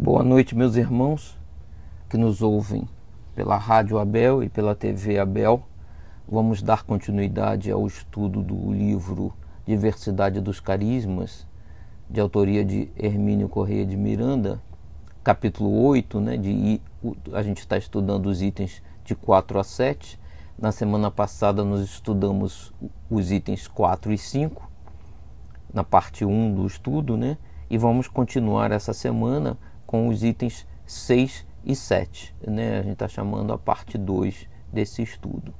Boa noite, meus irmãos que nos ouvem pela Rádio Abel e pela TV Abel. Vamos dar continuidade ao estudo do livro Diversidade dos Carismas, de autoria de Hermínio Correia de Miranda, capítulo 8, né, de, a gente está estudando os itens de 4 a 7. Na semana passada nós estudamos os itens 4 e 5, na parte 1 do estudo, né? E vamos continuar essa semana com os itens 6 e 7. Né? A gente está chamando a parte 2 desse estudo.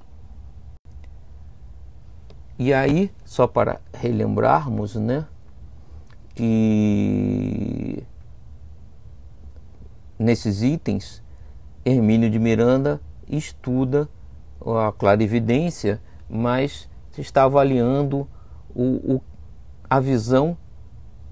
E aí, só para relembrarmos, né, que nesses itens, Hermínio de Miranda estuda a clarividência, mas está avaliando o, o, a visão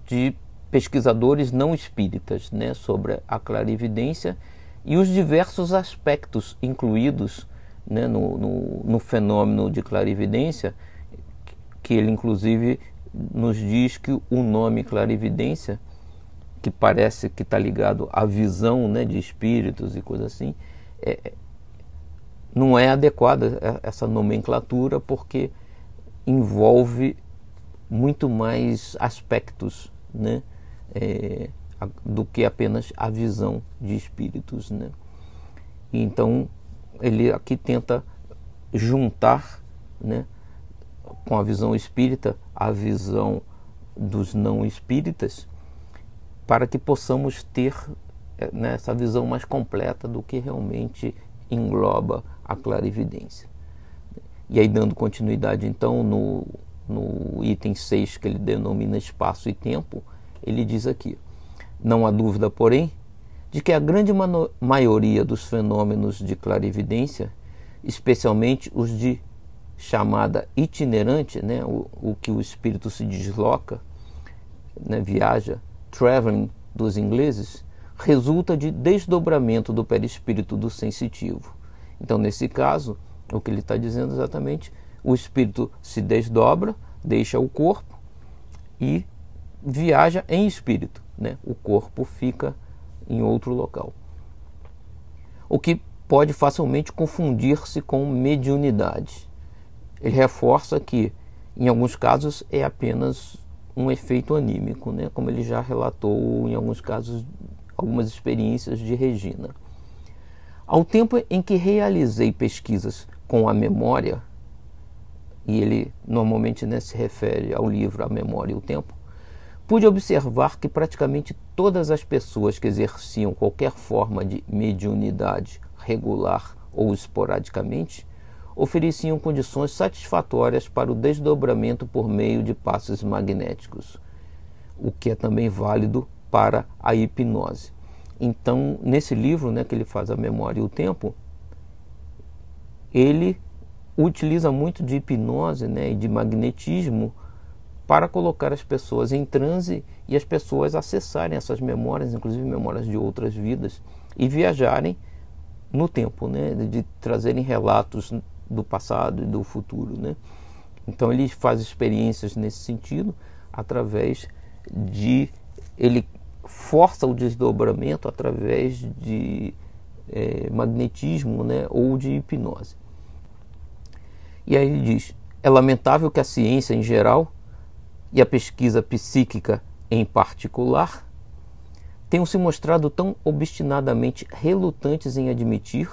de pesquisadores não espíritas né, sobre a clarividência e os diversos aspectos incluídos né, no, no, no, fenômeno de clarividência, que ele inclusive nos diz que o nome clarividência, que parece que está ligado à visão né, de espíritos e coisas assim, é, não é adequada essa nomenclatura porque envolve muito mais aspectos, né? É, do que apenas a visão de espíritos. Né? Então, ele aqui tenta juntar né, com a visão espírita a visão dos não espíritas para que possamos ter né, essa visão mais completa do que realmente engloba a clarividência. E aí, dando continuidade, então, no, no item 6, que ele denomina espaço e tempo, ele diz aqui: Não há dúvida, porém, de que a grande maioria dos fenômenos de clarividência, especialmente os de chamada itinerante, né, o, o que o espírito se desloca, né, viaja, traveling dos ingleses, resulta de desdobramento do perispírito do sensitivo. Então, nesse caso, o que ele está dizendo exatamente, o espírito se desdobra, deixa o corpo e viaja em espírito, né? o corpo fica em outro local. O que pode facilmente confundir-se com mediunidade. Ele reforça que, em alguns casos, é apenas um efeito anímico, né? como ele já relatou em alguns casos, algumas experiências de Regina. Ao tempo em que realizei pesquisas com a memória, e ele normalmente né, se refere ao livro A Memória e o Tempo, pude observar que praticamente todas as pessoas que exerciam qualquer forma de mediunidade regular ou esporadicamente ofereciam condições satisfatórias para o desdobramento por meio de passos magnéticos, o que é também válido para a hipnose. Então, nesse livro, né, que ele faz a memória e o tempo, ele utiliza muito de hipnose né, e de magnetismo para colocar as pessoas em transe e as pessoas acessarem essas memórias, inclusive memórias de outras vidas, e viajarem no tempo, né? de trazerem relatos do passado e do futuro. Né? Então ele faz experiências nesse sentido através de. Ele força o desdobramento através de é, magnetismo né? ou de hipnose. E aí ele diz: é lamentável que a ciência em geral e a pesquisa psíquica em particular tenham se mostrado tão obstinadamente relutantes em admitir,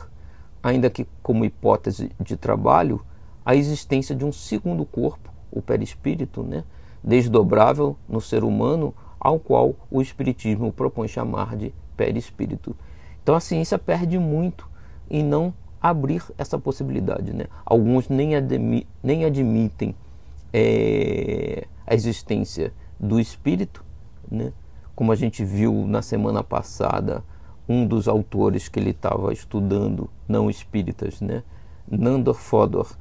ainda que como hipótese de trabalho, a existência de um segundo corpo, o perispírito, né, desdobrável no ser humano, ao qual o Espiritismo propõe chamar de perispírito. Então a ciência perde muito em não abrir essa possibilidade. Né? Alguns nem, admi nem admitem é, a existência do espírito, né? como a gente viu na semana passada, um dos autores que ele estava estudando, não espíritas, né? Nandor Fodor,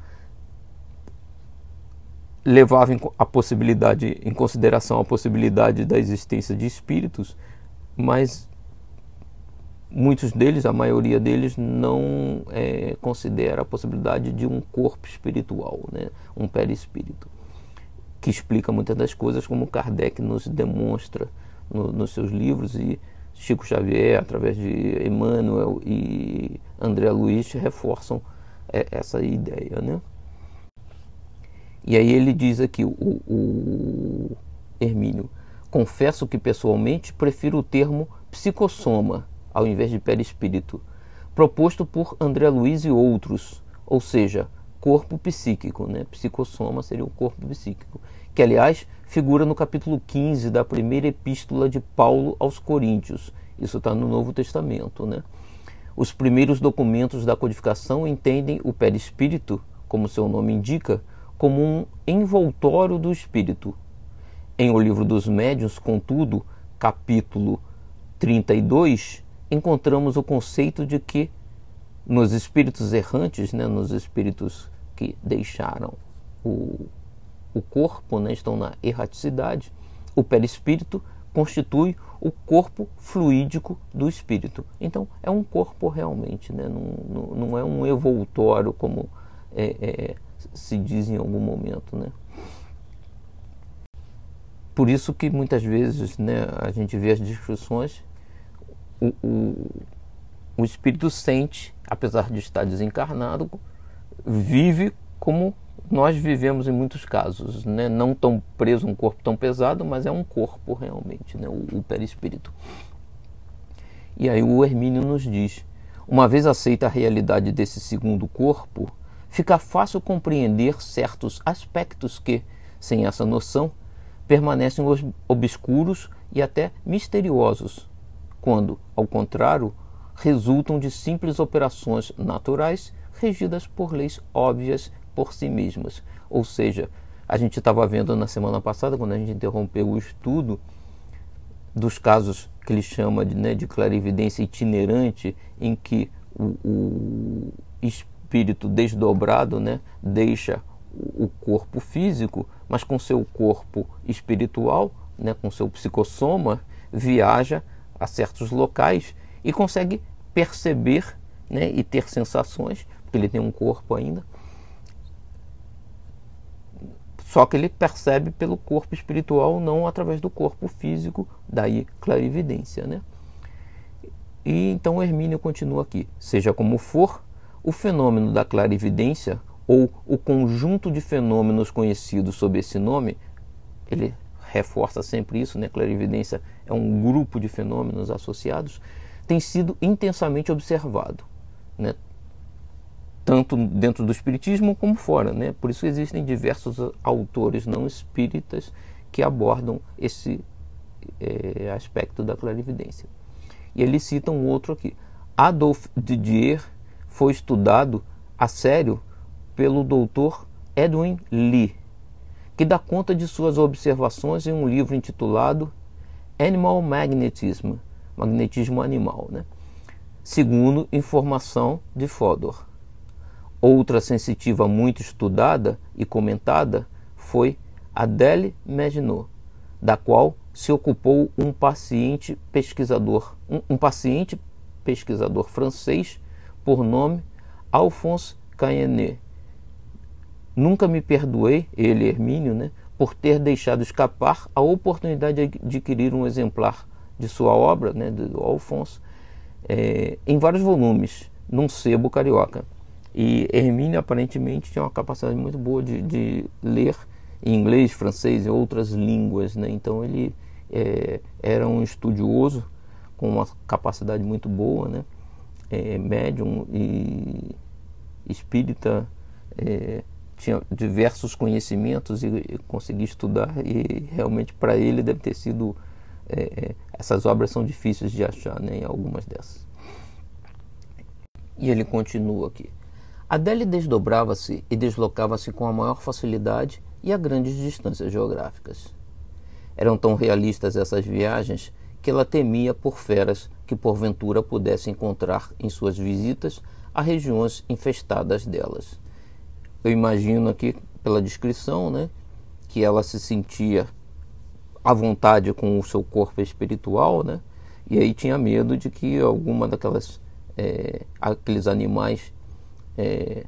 levava a possibilidade, em consideração a possibilidade da existência de espíritos, mas muitos deles, a maioria deles, não é, considera a possibilidade de um corpo espiritual, né? um perispírito que explica muitas das coisas, como Kardec nos demonstra no, nos seus livros e Chico Xavier, através de Emmanuel e André Luiz, reforçam é, essa ideia. Né? E aí ele diz aqui, o, o Hermínio, confesso que pessoalmente prefiro o termo psicossoma ao invés de perispírito, proposto por André Luiz e outros, ou seja, corpo psíquico, né? Psicossoma seria o corpo psíquico, que aliás figura no capítulo 15 da primeira epístola de Paulo aos Coríntios. Isso está no Novo Testamento, né? Os primeiros documentos da codificação entendem o perispírito, como seu nome indica, como um envoltório do espírito. Em O Livro dos Médiuns, contudo, capítulo 32, encontramos o conceito de que nos espíritos errantes, né, nos espíritos que deixaram o, o corpo, né, estão na erraticidade, o perispírito constitui o corpo fluídico do espírito. Então, é um corpo realmente, né? não, não, não é um evoltório como é, é, se diz em algum momento. Né? Por isso que muitas vezes né, a gente vê as discussões, o, o, o espírito sente, apesar de estar desencarnado, vive como nós vivemos em muitos casos, né? não tão preso um corpo tão pesado, mas é um corpo realmente, né? o, o perispírito. E aí o Hermínio nos diz: uma vez aceita a realidade desse segundo corpo, fica fácil compreender certos aspectos que, sem essa noção, permanecem obscuros e até misteriosos, quando, ao contrário, resultam de simples operações naturais regidas por leis óbvias por si mesmas. Ou seja, a gente estava vendo na semana passada, quando a gente interrompeu o estudo, dos casos que ele chama de, né, de clarividência itinerante, em que o, o espírito desdobrado né, deixa o corpo físico, mas com seu corpo espiritual, né, com seu psicossoma, viaja a certos locais e consegue perceber né, e ter sensações, porque ele tem um corpo ainda, só que ele percebe pelo corpo espiritual, não através do corpo físico, daí clarividência. Né? E então Hermínio continua aqui: seja como for, o fenômeno da clarividência, ou o conjunto de fenômenos conhecidos sob esse nome, ele reforça sempre isso, né? Clarividência é um grupo de fenômenos associados, tem sido intensamente observado, né? Tanto dentro do espiritismo como fora, né? Por isso existem diversos autores não espíritas que abordam esse é, aspecto da clarividência. E ele cita um outro aqui. Adolf Didier foi estudado a sério pelo doutor Edwin Lee, que dá conta de suas observações em um livro intitulado Animal Magnetism, magnetismo animal, né? segundo informação de Fodor. Outra sensitiva muito estudada e comentada foi Adèle Maginot, da qual se ocupou um paciente pesquisador, um, um paciente pesquisador francês por nome Alphonse Cayenet. Nunca me perdoei, ele Hermínio, né, por ter deixado escapar a oportunidade de adquirir um exemplar de sua obra, né, do Alphonse, é, em vários volumes, num sebo carioca. E Hermínio aparentemente tinha uma capacidade muito boa de, de ler em inglês, francês e outras línguas. Né? Então ele é, era um estudioso com uma capacidade muito boa, né? É, médium e espírita, é, tinha diversos conhecimentos e, e conseguia estudar e realmente para ele deve ter sido é, essas obras são difíceis de achar, né, algumas dessas. E ele continua aqui. Adele desdobrava-se e deslocava-se com a maior facilidade e a grandes distâncias geográficas. Eram tão realistas essas viagens que ela temia por feras que porventura pudesse encontrar em suas visitas a regiões infestadas delas. Eu imagino aqui pela descrição, né, que ela se sentia à vontade com o seu corpo espiritual, né, e aí tinha medo de que alguma daquelas é, aqueles animais é,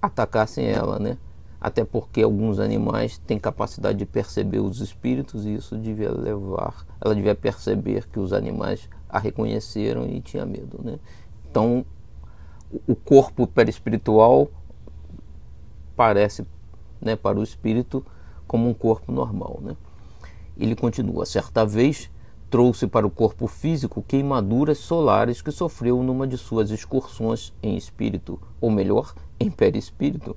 atacassem ela, né? até porque alguns animais têm capacidade de perceber os espíritos e isso devia levar, ela devia perceber que os animais a reconheceram e tinha medo, né? Então, o corpo perispiritual parece, né, para o espírito como um corpo normal, né? Ele continua: certa vez trouxe para o corpo físico queimaduras solares que sofreu numa de suas excursões em espírito, ou melhor, em perispírito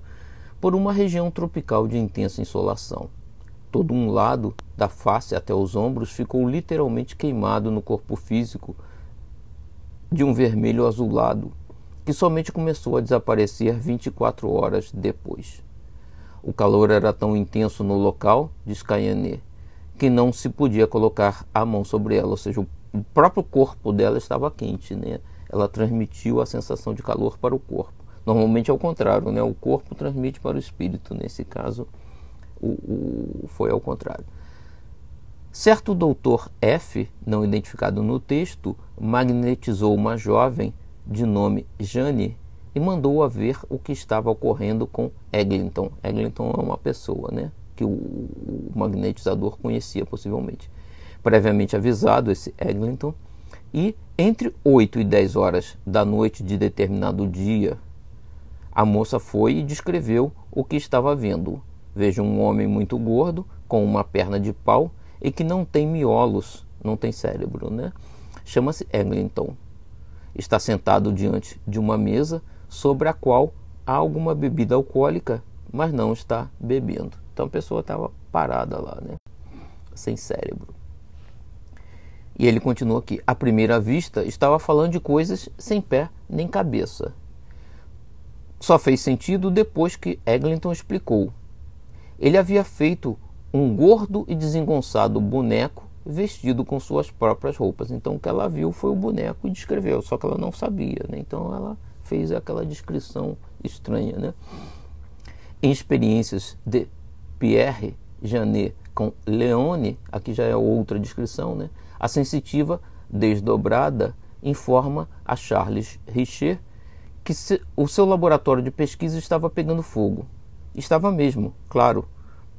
por uma região tropical de intensa insolação. Todo um lado da face até os ombros ficou literalmente queimado no corpo físico de um vermelho azulado, que somente começou a desaparecer 24 horas depois. O calor era tão intenso no local, diz Caiané, que não se podia colocar a mão sobre ela, ou seja, o próprio corpo dela estava quente, né? Ela transmitiu a sensação de calor para o corpo. Normalmente é o contrário, né? O corpo transmite para o espírito. Nesse caso, o, o, foi ao contrário. Certo doutor F, não identificado no texto, magnetizou uma jovem de nome Jane e mandou-a ver o que estava ocorrendo com Eglinton. Eglinton é uma pessoa, né? Que o, magnetizador conhecia possivelmente. Previamente avisado, esse Eglinton, e entre 8 e 10 horas da noite de determinado dia, a moça foi e descreveu o que estava vendo. Veja um homem muito gordo, com uma perna de pau e que não tem miolos, não tem cérebro, né? Chama-se Eglinton. Está sentado diante de uma mesa sobre a qual há alguma bebida alcoólica, mas não está bebendo. Então a pessoa estava parada lá, né? Sem cérebro. E ele continua aqui. À primeira vista, estava falando de coisas sem pé nem cabeça. Só fez sentido depois que Eglinton explicou. Ele havia feito um gordo e desengonçado boneco vestido com suas próprias roupas. Então o que ela viu foi o boneco e descreveu, só que ela não sabia, né? Então ela fez aquela descrição estranha, né? Em experiências de Pierre Janet com Leone, aqui já é outra descrição, né? A sensitiva desdobrada informa a Charles Richer que se, o seu laboratório de pesquisa estava pegando fogo. Estava mesmo, claro,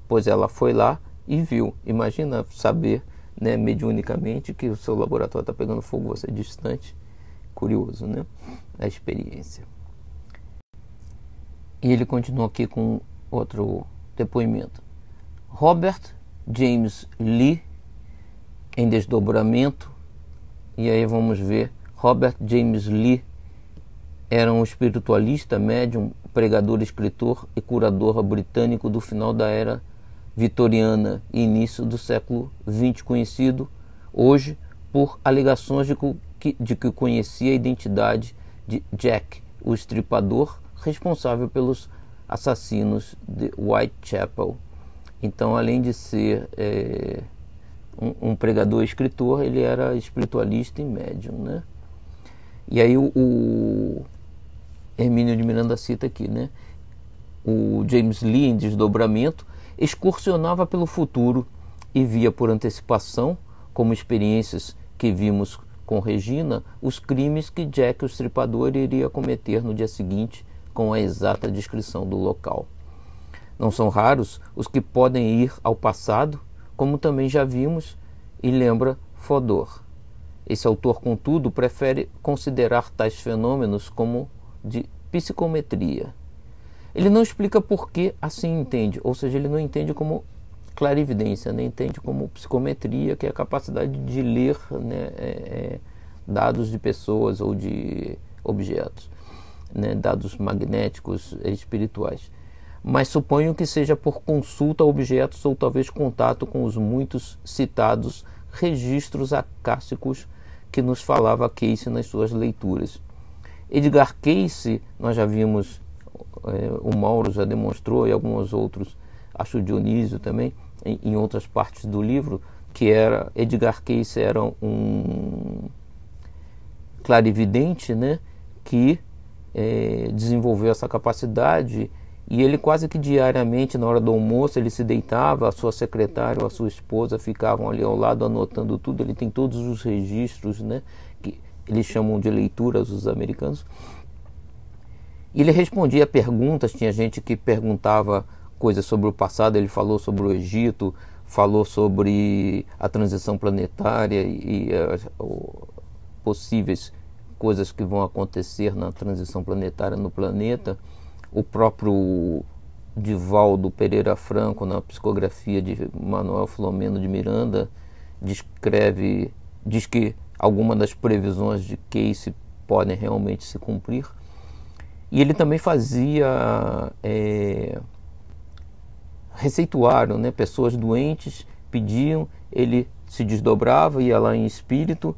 pois ela foi lá e viu. Imagina saber, né, mediunicamente, que o seu laboratório está pegando fogo, você é distante. Curioso, né? A experiência. E ele continua aqui com outro depoimento. Robert James Lee, em desdobramento, e aí vamos ver Robert James Lee era um espiritualista, médium, pregador, escritor e curador britânico do final da era vitoriana e início do século XX, conhecido hoje por alegações de que, de que conhecia a identidade de Jack, o estripador responsável pelos assassinos de Whitechapel. Então, além de ser é, um, um, pregador e escritor, ele era espiritualista e médium, né? E aí o, o Hermínio de Miranda cita aqui, né? O James Lee, em desdobramento, excursionava pelo futuro e via por antecipação, como experiências que vimos com Regina, os crimes que Jack o Estripador iria cometer no dia seguinte, com a exata descrição do local. Não são raros os que podem ir ao passado, como também já vimos, e lembra Fodor. Esse autor, contudo, prefere considerar tais fenômenos como de psicometria. Ele não explica por que assim entende, ou seja, ele não entende como clarividência, nem entende como psicometria, que é a capacidade de ler né, é, é, dados de pessoas ou de objetos, né, dados magnéticos espirituais. Mas suponho que seja por consulta a objetos ou talvez contato com os muitos citados registros acássicos que nos falava Case nas suas leituras. Edgar Cayce, nós já vimos, é, o Mauro já demonstrou, e alguns outros, acho Dionísio também, em, em, outras partes do livro, que era Edgar Cayce era um clarividente, né, que é, desenvolveu essa capacidade e ele quase que diariamente na hora do almoço ele se deitava, a sua secretária ou a sua esposa ficavam ali ao lado anotando tudo. Ele tem todos os registros, né? eles chamam de leituras os americanos. E ele respondia perguntas, tinha gente que perguntava coisas sobre o passado, ele falou sobre o Egito, falou sobre a transição planetária e, uh, possíveis coisas que vão acontecer na transição planetária no planeta. O próprio Divaldo Pereira Franco, na psicografia de Manuel Filomeno de Miranda, descreve, diz que algumas das previsões de Casey podem realmente se cumprir. E ele também fazia é, receituário, né? pessoas doentes pediam, ele se desdobrava, ia lá em espírito,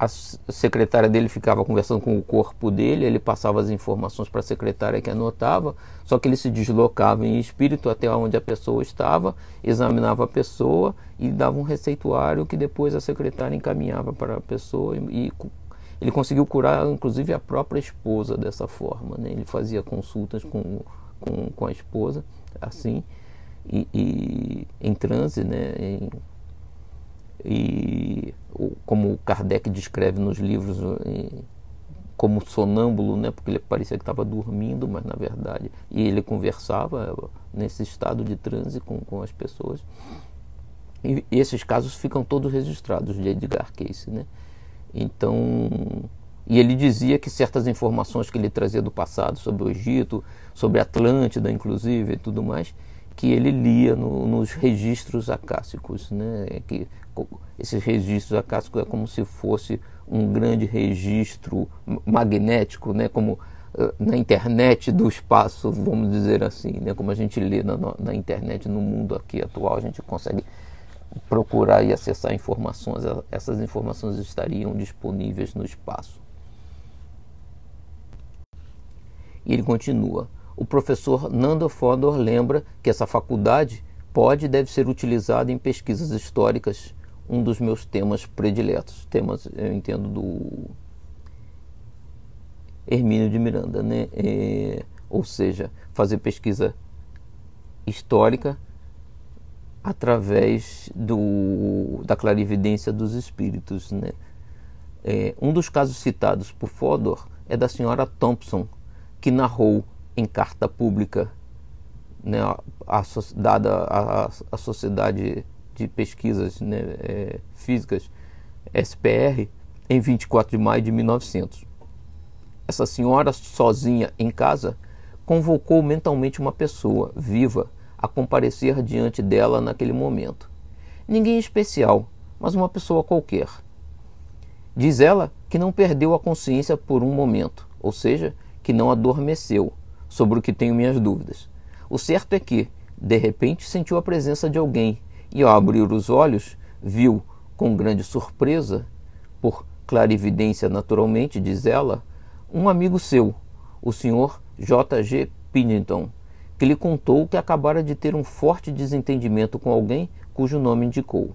a secretária dele ficava conversando com o corpo dele, ele passava as informações para a secretária que anotava, só que ele se deslocava em espírito até onde a pessoa estava, examinava a pessoa e dava um receituário que depois a secretária encaminhava para a pessoa e, ele conseguiu curar inclusive a própria esposa dessa forma, né? ele fazia consultas com, com, com a esposa assim e, e em transe, né? Em, e como Kardec descreve nos livros como sonâmbulo, né, porque ele parecia que estava dormindo, mas na verdade e ele conversava nesse estado de transe com, com as pessoas. E, e esses casos ficam todos registrados de Edgar Cayce, né? Então, e ele dizia que certas informações que ele trazia do passado sobre o Egito, sobre Atlântida, inclusive, e tudo mais, que ele lia no, nos registros acássicos, né? Que esses registros acásicos é como se fosse um grande registro magnético, né? Como na internet do espaço, vamos dizer assim, né? Como a gente lê na, na internet no mundo aqui atual, a gente consegue procurar e acessar informações. Essas informações estariam disponíveis no espaço. E ele continua. O professor Nando Fodor lembra que essa faculdade pode e deve ser utilizada em pesquisas históricas, um dos meus temas prediletos. Temas, eu entendo, do Hermínio de Miranda, né? É, ou seja, fazer pesquisa histórica através do, da clarividência dos espíritos. Né? É, um dos casos citados por Fodor é da senhora Thompson, que narrou em carta pública né, a, a, dada à Sociedade de Pesquisas né, é, Físicas, SPR, em 24 de maio de 1900. Essa senhora, sozinha em casa, convocou mentalmente uma pessoa viva a comparecer diante dela naquele momento. Ninguém especial, mas uma pessoa qualquer. Diz ela que não perdeu a consciência por um momento, ou seja, que não adormeceu, sobre o que tenho minhas dúvidas. O certo é que, de repente, sentiu a presença de alguém e, ao abrir os olhos, viu, com grande surpresa, por clarividência naturalmente, diz ela, um amigo seu, o Sr. J. G. Pennington, que lhe contou que acabara de ter um forte desentendimento com alguém cujo nome indicou.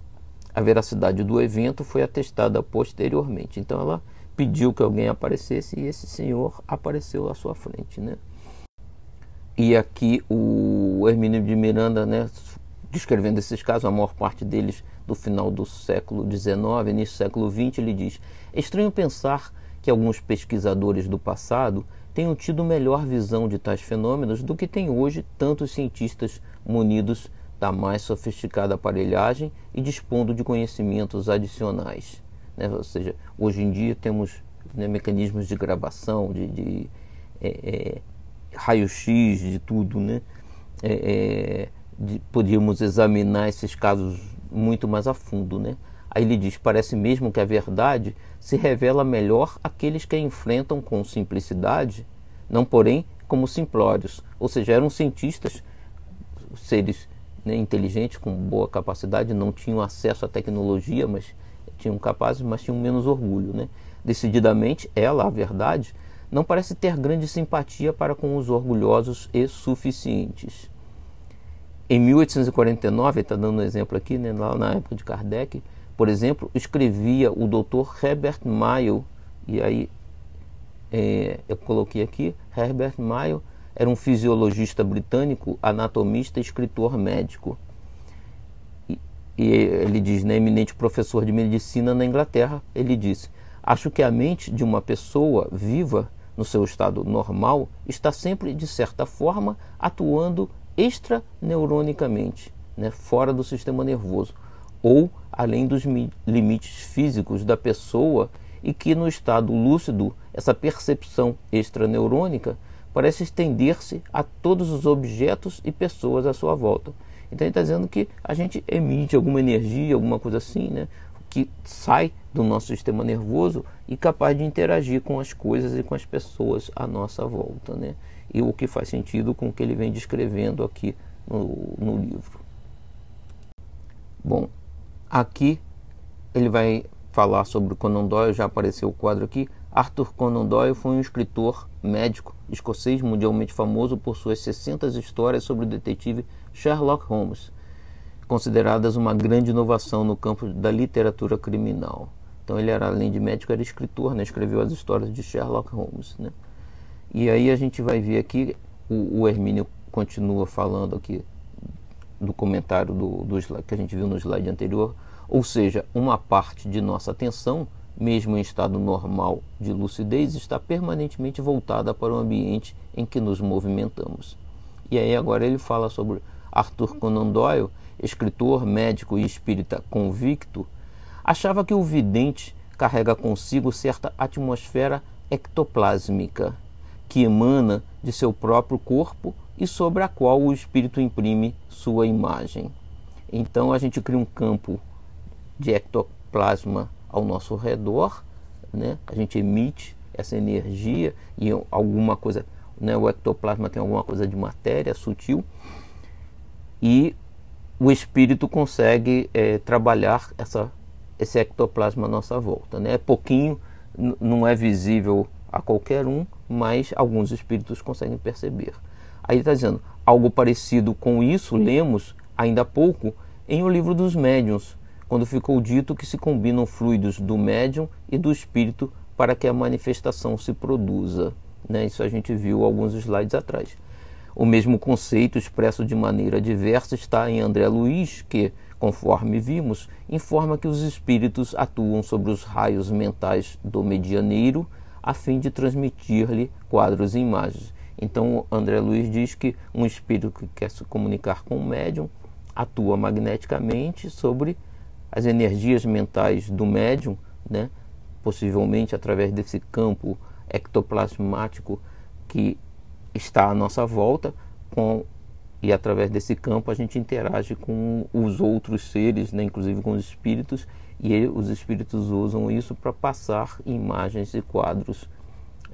A veracidade do evento foi atestada posteriormente. Então ela pediu que alguém aparecesse e esse senhor apareceu à sua frente, né? E aqui o Hermínio de Miranda, né, descrevendo esses casos, a maior parte deles do final do século XIX, início do século XX, ele diz: é estranho pensar que alguns pesquisadores do passado tenham tido melhor visão de tais fenômenos do que têm hoje tantos cientistas munidos da mais sofisticada aparelhagem e dispondo de conhecimentos adicionais. Né? Ou seja, hoje em dia temos né, mecanismos de gravação, de, de é, é, raio-x, de tudo. Né? É, é, podíamos examinar esses casos muito mais a fundo. Né? Aí ele diz: parece mesmo que a verdade se revela melhor àqueles que a enfrentam com simplicidade, não porém como simplórios, ou seja, eram cientistas, seres né, inteligentes com boa capacidade, não tinham acesso à tecnologia, mas tinham capazes, mas tinham menos orgulho. Né? Decididamente, ela, a verdade, não parece ter grande simpatia para com os orgulhosos e suficientes. Em 1849, está dando um exemplo aqui, né, lá na época de Kardec, por exemplo, escrevia o Dr. Herbert Mayo, e aí é, eu coloquei aqui, Herbert Mayo era um fisiologista britânico, anatomista e escritor médico. E, e ele diz, né, eminente professor de medicina na Inglaterra, ele disse, acho que a mente de uma pessoa viva, no seu estado normal, está sempre, de certa forma, atuando extraneuronicamente, né, fora do sistema nervoso, ou além dos limites físicos da pessoa e que no estado lúcido essa percepção extraneurônica parece estender-se a todos os objetos e pessoas à sua volta. Então ele está dizendo que a gente emite alguma energia, alguma coisa assim, né, que sai do nosso sistema nervoso e capaz de interagir com as coisas e com as pessoas à nossa volta. Né? E o que faz sentido com o que ele vem descrevendo aqui no, no livro. Bom, aqui ele vai falar sobre Conan Doyle, já apareceu o quadro aqui. Arthur Conan Doyle foi um escritor médico escocês mundialmente famoso por suas 60 histórias sobre o detetive Sherlock Holmes, consideradas uma grande inovação no campo da literatura criminal. Então ele era além de médico era escritor, né? escreveu as histórias de Sherlock Holmes, né? E aí a gente vai ver aqui o, o Hermínio continua falando aqui do comentário do, do que a gente viu no slide anterior, ou seja, uma parte de nossa atenção, mesmo em estado normal de lucidez, está permanentemente voltada para o ambiente em que nos movimentamos. E aí agora ele fala sobre Arthur Conan Doyle, escritor, médico e espírita convicto, achava que o vidente carrega consigo certa atmosfera ectoplásmica que emana de seu próprio corpo e sobre a qual o espírito imprime sua imagem. Então a gente cria um campo de ectoplasma ao nosso redor, né? a gente emite essa energia e alguma coisa, né? o ectoplasma tem alguma coisa de matéria sutil e o espírito consegue é, trabalhar essa, esse ectoplasma à nossa volta. Né? É pouquinho, não é visível a qualquer um, mas alguns espíritos conseguem perceber. Aí está dizendo, algo parecido com isso lemos ainda há pouco em O Livro dos Médiuns, quando ficou dito que se combinam fluidos do médium e do espírito para que a manifestação se produza. Né? Isso a gente viu alguns slides atrás. O mesmo conceito, expresso de maneira diversa, está em André Luiz, que, conforme vimos, informa que os espíritos atuam sobre os raios mentais do medianeiro a fim de transmitir-lhe quadros e imagens. Então, André Luiz diz que um espírito que quer se comunicar com o médium atua magneticamente sobre as energias mentais do médium, né? possivelmente através desse campo ectoplasmático que está à nossa volta, com, e através desse campo a gente interage com os outros seres, né? inclusive com os espíritos, e os espíritos usam isso para passar imagens e quadros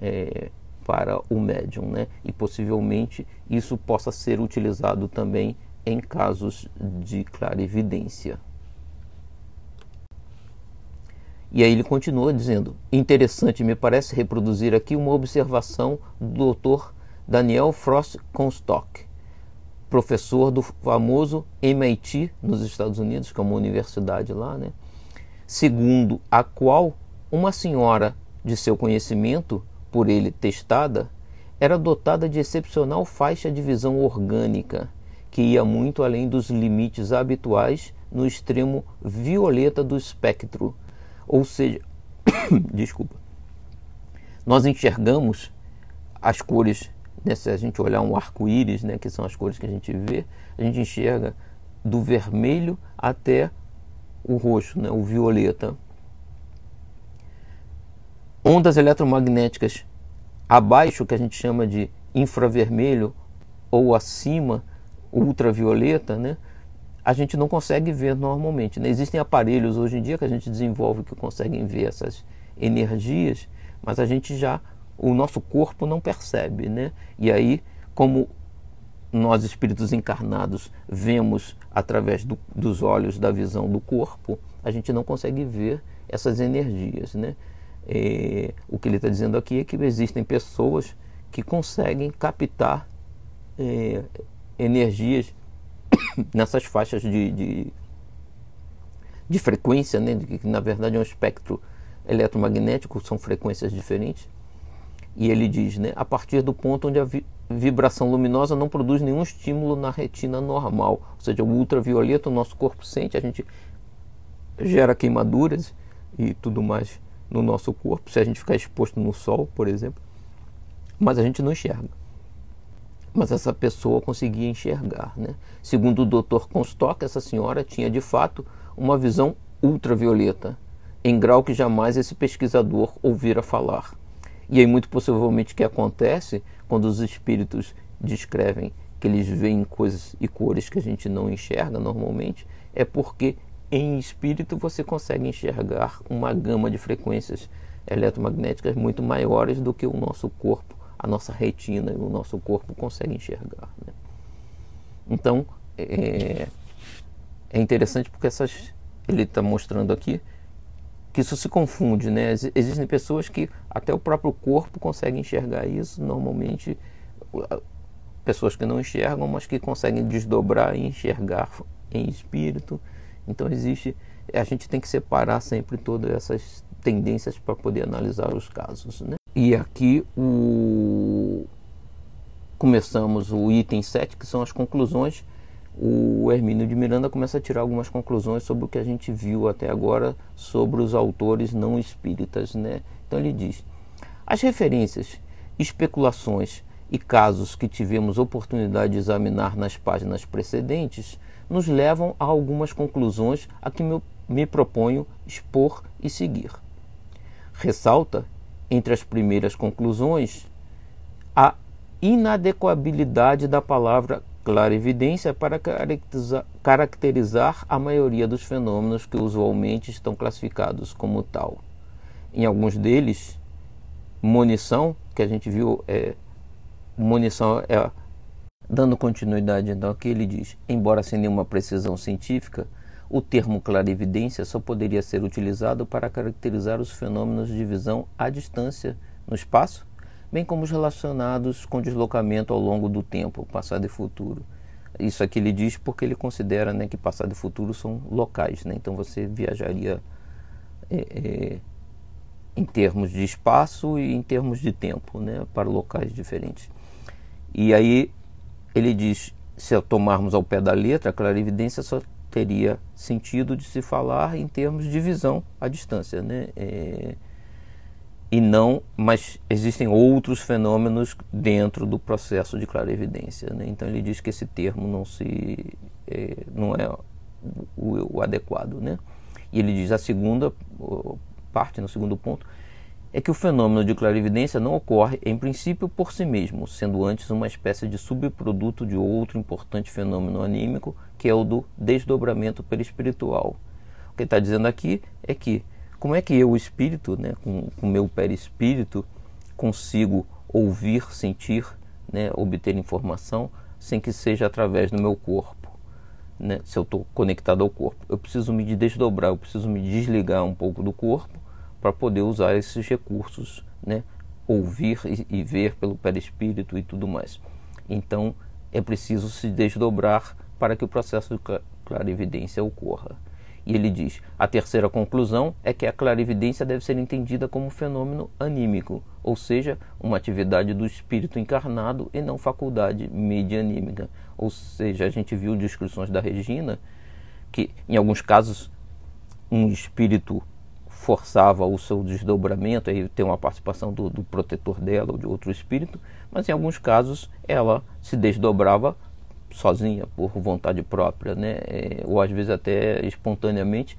é, para o médium, né? E possivelmente isso possa ser utilizado também em casos de clarividência. E aí ele continua dizendo: interessante, me parece reproduzir aqui uma observação do Dr. Daniel Frost Comstock, professor do famoso MIT nos Estados Unidos, que é uma universidade lá, né? segundo a qual uma senhora de seu conhecimento, por ele testada, era dotada de excepcional faixa de visão orgânica, que ia muito além dos limites habituais no extremo violeta do espectro. Ou seja, desculpa, nós enxergamos as cores, né, se a gente olhar um arco-íris, né, que são as cores que a gente vê, a gente enxerga do vermelho até o roxo, né, o violeta. Ondas eletromagnéticas abaixo, que a gente chama de infravermelho, ou acima, ultravioleta, né, a gente não consegue ver normalmente. Né? Existem aparelhos hoje em dia que a gente desenvolve que conseguem ver essas energias, mas a gente já, o nosso corpo não percebe. Né? E aí, como nós espíritos encarnados vemos através do, dos olhos da visão do corpo, a gente não consegue ver essas energias. Né? É, o que ele está dizendo aqui é que existem pessoas que conseguem captar é, energias nessas faixas de, de, de frequência, né? que na verdade é um espectro eletromagnético, são frequências diferentes. E ele diz, né, a partir do ponto onde a vi vibração luminosa não produz nenhum estímulo na retina normal, ou seja, o ultravioleta o nosso corpo sente, a gente gera queimaduras e tudo mais no nosso corpo, se a gente ficar exposto no sol, por exemplo, mas a gente não enxerga. mas essa pessoa conseguia enxergar. Né? Segundo o Dr. Comstock, essa senhora tinha de fato uma visão ultravioleta, em grau que jamais esse pesquisador ouvira falar. E aí, muito possivelmente, o que acontece quando os espíritos descrevem que eles veem coisas e cores que a gente não enxerga normalmente, é porque em espírito você consegue enxergar uma gama de frequências eletromagnéticas muito maiores do que o nosso corpo, a nossa retina e o nosso corpo consegue enxergar. Né? Então é, é interessante porque essas ele está mostrando aqui que isso se confunde, né? Existem pessoas que até o próprio corpo consegue enxergar isso. Normalmente, pessoas que não enxergam, mas que conseguem desdobrar e enxergar em espírito. Então existe, a gente tem que separar sempre todas essas tendências para poder analisar os casos, né? E aqui o começamos o item 7, que são as conclusões o Hermínio de Miranda começa a tirar algumas conclusões sobre o que a gente viu até agora sobre os autores não espíritas. Né? Então ele diz: as referências, especulações e casos que tivemos oportunidade de examinar nas páginas precedentes nos levam a algumas conclusões a que me, me proponho expor e seguir. Ressalta, entre as primeiras conclusões, a inadequabilidade da palavra clarividência para caracterizar a maioria dos fenômenos que usualmente estão classificados como tal. Em alguns deles, munição, que a gente viu, é, munição é dando continuidade então que ele diz, embora sem nenhuma precisão científica, o termo clarividência só poderia ser utilizado para caracterizar os fenômenos de visão à distância no espaço bem como os relacionados com deslocamento ao longo do tempo, passado e futuro. Isso aqui ele diz porque ele considera né, que passado e futuro são locais, né? então você viajaria é, é, em termos de espaço e em termos de tempo né, para locais diferentes. E aí ele diz: se tomarmos ao pé da letra, a clarividência só teria sentido de se falar em termos de visão à distância. Né? É, e não, mas existem outros fenômenos dentro do processo de clarividência. Né? Então ele diz que esse termo não se é, não é o, o, adequado, né? E ele diz a segunda parte, no segundo ponto, é que o fenômeno de clarividência não ocorre em princípio por si mesmo, sendo antes uma espécie de subproduto de outro importante fenômeno anímico, que é o do desdobramento perispiritual. O que ele está dizendo aqui é que como é que eu, o espírito, né, com o meu perispírito, consigo ouvir, sentir, né, obter informação sem que seja através do meu corpo? Né, se eu estou conectado ao corpo, eu preciso me desdobrar, eu preciso me desligar um pouco do corpo para poder usar esses recursos, né, ouvir e, e ver pelo perispírito e tudo mais. Então é preciso se desdobrar para que o processo de clarividência ocorra. E ele diz: a terceira conclusão é que a clarividência deve ser entendida como fenômeno anímico, ou seja, uma atividade do espírito encarnado e não faculdade medianímica. Ou seja, a gente viu descrições da Regina que, em alguns casos, um espírito forçava o seu desdobramento, aí tem uma participação do, do protetor dela ou de outro espírito, mas em alguns casos ela se desdobrava sozinha, por vontade própria, né? É, ou às vezes até espontaneamente,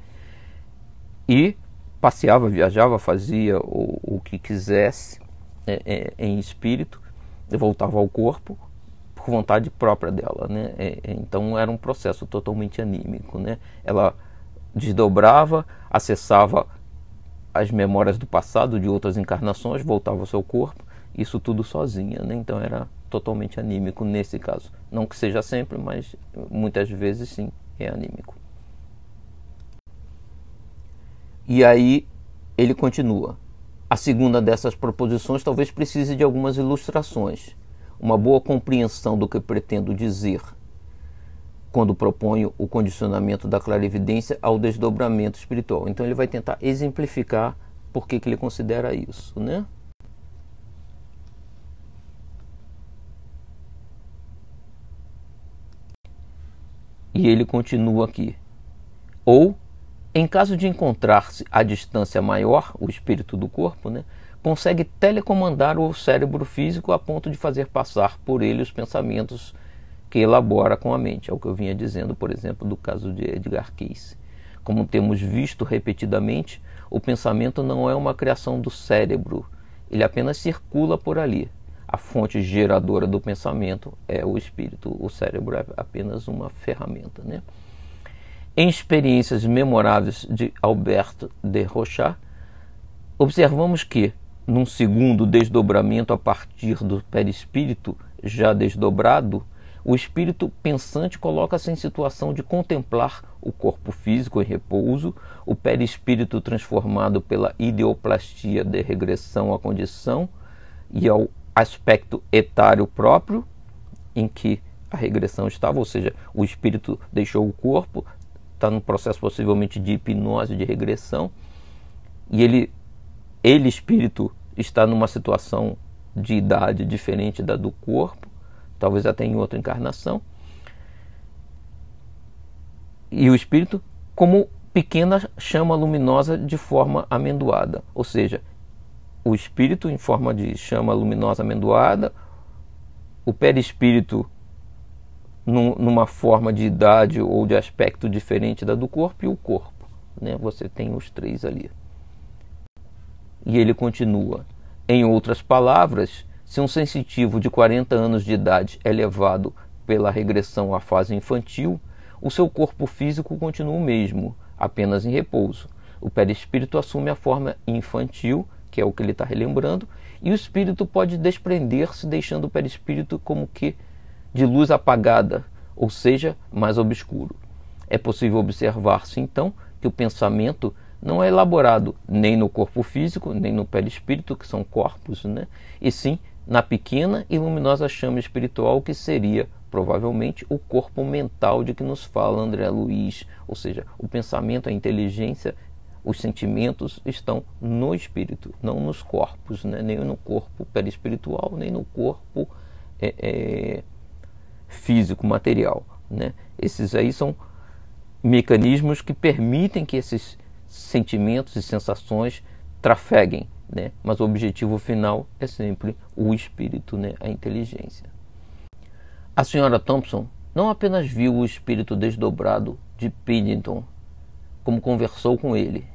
e passeava, viajava, fazia o, o que quisesse é, é, em espírito, voltava ao corpo por vontade própria dela, né? É, é, então era um processo totalmente anímico, né? Ela desdobrava, acessava as memórias do passado de outras encarnações, voltava ao seu corpo, isso tudo sozinha, né? Então era totalmente anímico nesse caso. Não que seja sempre, mas muitas vezes sim é anímico. E aí ele continua. A segunda dessas proposições talvez precise de algumas ilustrações, uma boa compreensão do que pretendo dizer quando proponho o condicionamento da clarividência ao desdobramento espiritual. Então ele vai tentar exemplificar por que, que ele considera isso, né? E ele continua aqui. Ou, em caso de encontrar-se a distância maior, o espírito do corpo, né, consegue telecomandar o cérebro físico a ponto de fazer passar por ele os pensamentos que elabora com a mente. É o que eu vinha dizendo, por exemplo, do caso de Edgar Cayce. Como temos visto repetidamente, o pensamento não é uma criação do cérebro, ele apenas circula por ali. A fonte geradora do pensamento é o espírito, o cérebro é apenas uma ferramenta. Né? Em experiências memoráveis de Alberto de Rochat, observamos que, num segundo desdobramento a partir do perispírito já desdobrado, o espírito pensante coloca-se em situação de contemplar o corpo físico em repouso, o perispírito transformado pela ideoplastia de regressão à condição e ao aspecto etário próprio em que a regressão estava, ou seja, o espírito deixou o corpo, está num processo possivelmente de hipnose, de regressão, e ele, ele espírito, está numa situação de idade diferente da do corpo, talvez até em outra encarnação. E o espírito, como pequena chama luminosa de forma amendoada, ou seja, o espírito em forma de chama luminosa amendoada, o perispírito num, numa forma de idade ou de aspecto diferente da do corpo e o corpo. Né? Você tem os três ali. E ele continua. Em outras palavras, se um sensitivo de 40 anos de idade é levado pela regressão à fase infantil, o seu corpo físico continua o mesmo, apenas em repouso. O perispírito assume a forma infantil, que é o que ele está relembrando, e o espírito pode desprender-se, deixando o perispírito como que de luz apagada, ou seja, mais obscuro. É possível observar-se então que o pensamento não é elaborado nem no corpo físico, nem no perispírito, que são corpos, né? e sim na pequena e luminosa chama espiritual que seria provavelmente o corpo mental de que nos fala André Luiz, ou seja, o pensamento, a inteligência, os sentimentos estão no espírito, não nos corpos, né? nem no corpo perispiritual, nem no corpo é, é, físico, material. Né? Esses aí são mecanismos que permitem que esses sentimentos e sensações trafeguem né? mas o objetivo final é sempre o espírito, né? a inteligência. A senhora Thompson não apenas viu o espírito desdobrado de Piddington, como conversou com ele.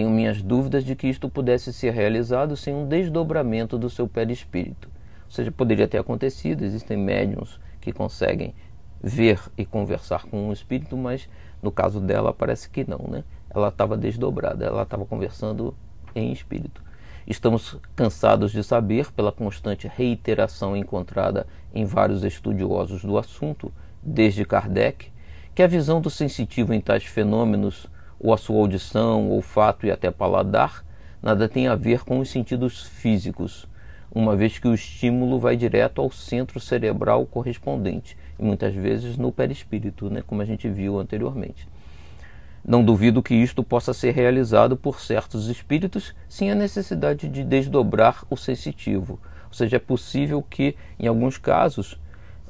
Tenho minhas dúvidas de que isto pudesse ser realizado sem um desdobramento do seu perispírito. Ou seja, poderia ter acontecido, existem médiums que conseguem ver e conversar com um espírito, mas no caso dela parece que não, né? Ela estava desdobrada, ela estava conversando em espírito. Estamos cansados de saber, pela constante reiteração encontrada em vários estudiosos do assunto, desde Kardec, que a visão do sensitivo em tais fenômenos, ou a sua audição, olfato e até paladar, nada tem a ver com os sentidos físicos, uma vez que o estímulo vai direto ao centro cerebral correspondente, e muitas vezes no perispírito, né, como a gente viu anteriormente. Não duvido que isto possa ser realizado por certos espíritos sem a necessidade de desdobrar o sensitivo. Ou seja, é possível que, em alguns casos,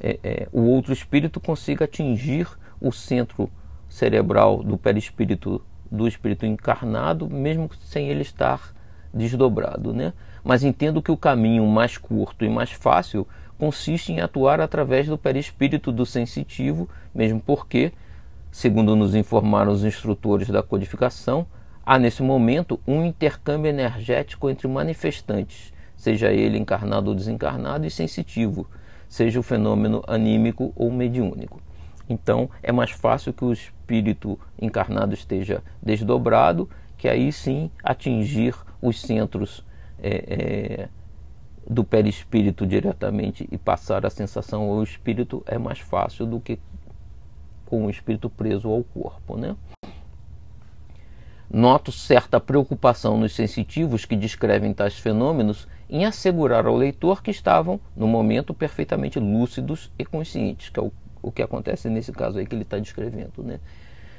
é, é, o outro espírito consiga atingir o centro cerebral do perispírito do espírito encarnado, mesmo sem ele estar desdobrado. Né? Mas entendo que o caminho mais curto e mais fácil consiste em atuar através do perispírito do sensitivo, mesmo porque Segundo nos informaram os instrutores da codificação, há nesse momento um intercâmbio energético entre manifestantes, seja ele encarnado ou desencarnado, e sensitivo, seja o fenômeno anímico ou mediúnico. Então é mais fácil que o espírito encarnado esteja desdobrado, que aí sim atingir os centros é, é, do perispírito diretamente e passar a sensação ao espírito é mais fácil do que com o espírito preso ao corpo. Né? Noto certa preocupação nos sensitivos que descrevem tais fenômenos em assegurar ao leitor que estavam, no momento, perfeitamente lúcidos e conscientes, que é o, o que acontece nesse caso aí que ele está descrevendo. Né?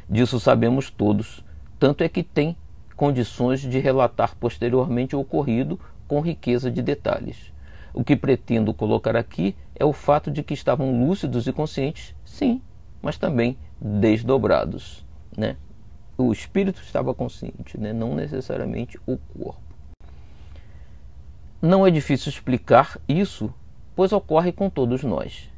Disso sabemos todos, tanto é que tem condições de relatar posteriormente o ocorrido com riqueza de detalhes. O que pretendo colocar aqui é o fato de que estavam lúcidos e conscientes, sim, mas também desdobrados. Né? O espírito estava consciente, né? não necessariamente o corpo. Não é difícil explicar isso, pois ocorre com todos nós.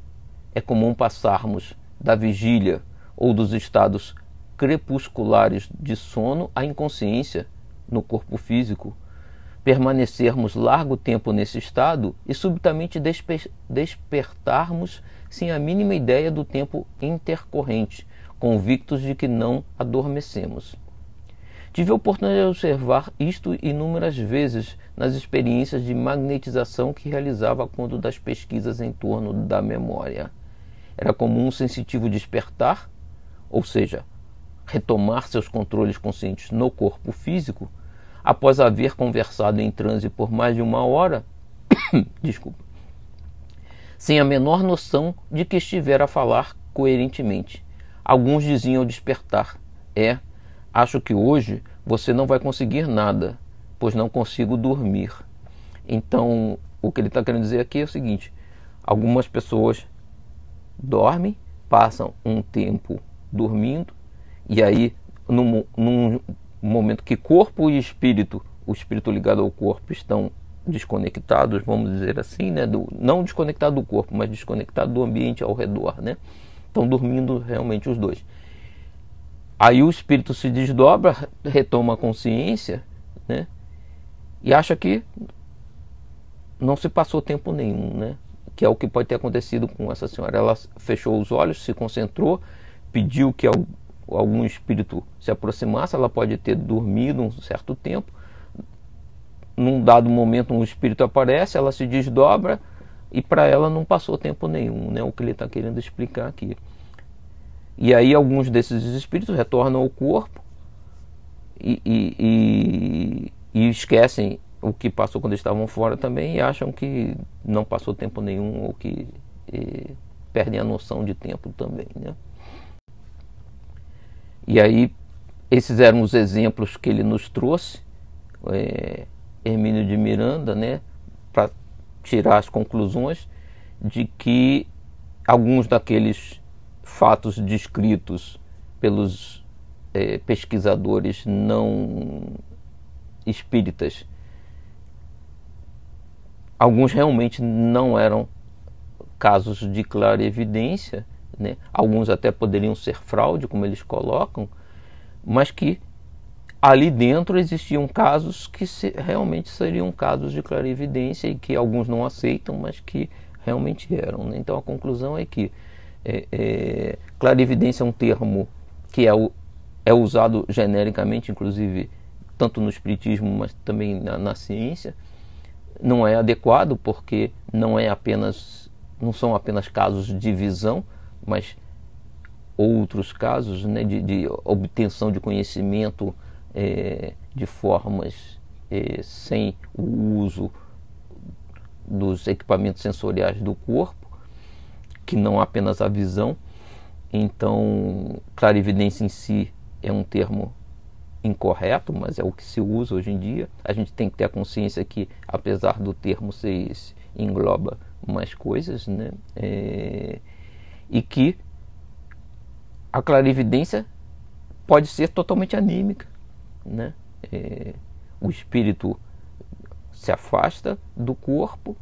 É comum passarmos da vigília ou dos estados crepusculares de sono à inconsciência no corpo físico, permanecermos largo tempo nesse estado e subitamente desper despertarmos sem a mínima ideia do tempo intercorrente, convictos de que não adormecemos. Tive a oportunidade de observar isto inúmeras vezes nas experiências de magnetização que realizava quando das pesquisas em torno da memória. Era comum um sensitivo despertar, ou seja, retomar seus controles conscientes no corpo físico, após haver conversado em transe por mais de uma hora, desculpa, sem a menor noção de que estivera a falar coerentemente. Alguns diziam ao despertar: É, Acho que hoje você não vai conseguir nada, pois não consigo dormir. Então, o que ele está querendo dizer aqui é o seguinte: algumas pessoas dormem, passam um tempo dormindo, e aí, num, num momento que corpo e espírito, o espírito ligado ao corpo, estão desconectados, vamos dizer assim, né? Do, não desconectado do corpo, mas desconectado do ambiente ao redor, né? Estão dormindo realmente os dois. Aí o espírito se desdobra, retoma a consciência, né? E acha que não se passou tempo nenhum, né? Que é o que pode ter acontecido com essa senhora. Ela fechou os olhos, se concentrou, pediu que algum espírito se aproximasse. Ela pode ter dormido um certo tempo. Num dado momento, um espírito aparece, ela se desdobra e para ela não passou tempo nenhum, né? O que ele está querendo explicar aqui. E aí alguns desses espíritos retornam ao corpo e, e, e, e, esquecem o que passou quando estavam fora também e acham que não passou tempo nenhum ou que perdem a noção de tempo também. Né? E aí esses eram os exemplos que ele nos trouxe, é, Hermínio de Miranda, né, para tirar as conclusões de que alguns daqueles fatos descritos pelos é, pesquisadores não espíritas, alguns realmente não eram casos de clara evidência, né? alguns até poderiam ser fraude, como eles colocam, mas que ali dentro existiam casos que se, realmente seriam casos de clara evidência e que alguns não aceitam, mas que realmente eram. Né? Então a conclusão é que é, é, é um termo que é, é usado genericamente, inclusive tanto no espiritismo, mas também na, na ciência. Não é adequado porque não é apenas não são apenas casos de visão, mas outros casos né, de, de obtenção de conhecimento é, de formas é, sem o uso dos equipamentos sensoriais do corpo que não apenas a visão. Então, clarividência em si é um termo incorreto, mas é o que se usa hoje em dia. A gente tem que ter a consciência que, apesar do termo ser esse, engloba mais coisas, né? É, e que a clarividência pode ser totalmente anímica, né? É, o espírito se afasta do corpo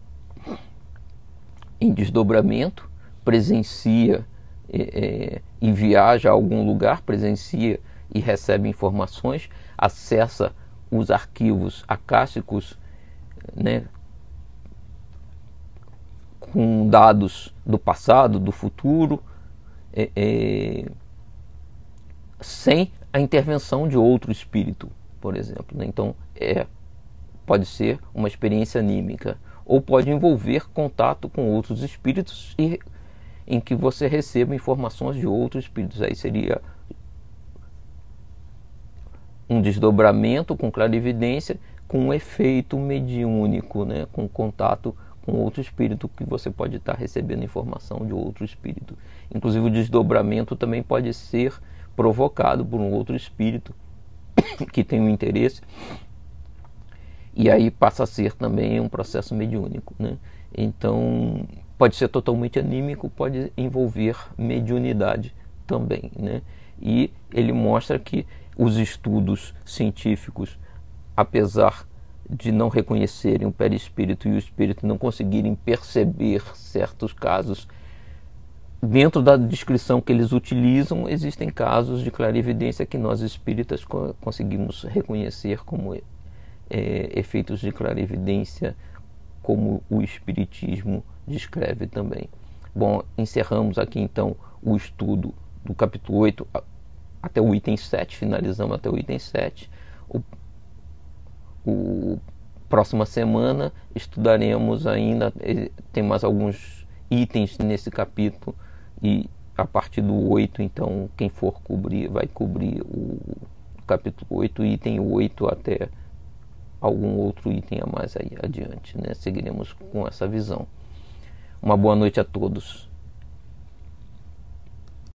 em desdobramento presencia é, é, e viaja a algum lugar, presencia e recebe informações, acessa os arquivos acásticos né, com dados do passado, do futuro, é, é, sem a intervenção de outro espírito, por exemplo. Né? Então, é, pode ser uma experiência anímica ou pode envolver contato com outros espíritos e em que você receba informações de outros espíritos. Aí seria um desdobramento com clarividência, com um efeito mediúnico, né? com contato com outro espírito que você pode estar recebendo informação de outro espírito. Inclusive o desdobramento também pode ser provocado por um outro espírito que tem um interesse e aí passa a ser também um processo mediúnico, né? Então pode ser totalmente anímico, pode envolver mediunidade também. Né? E ele mostra que os estudos científicos, apesar de não reconhecerem o perispírito e o espírito não conseguirem perceber certos casos dentro da descrição que eles utilizam, existem casos de clarividência que nós espíritas conseguimos reconhecer como é, efeitos de clarividência, como o Espiritismo descreve também. Bom, encerramos aqui então o estudo do capítulo 8 até o item 7, finalizamos até o item 7. O, o próxima semana estudaremos ainda, eh, tem mais alguns itens nesse capítulo e a partir do 8, então, quem for cobrir, vai cobrir o capítulo 8, item 8 até algum outro item a mais aí adiante. Né? Seguiremos com essa visão. Uma boa noite a todos.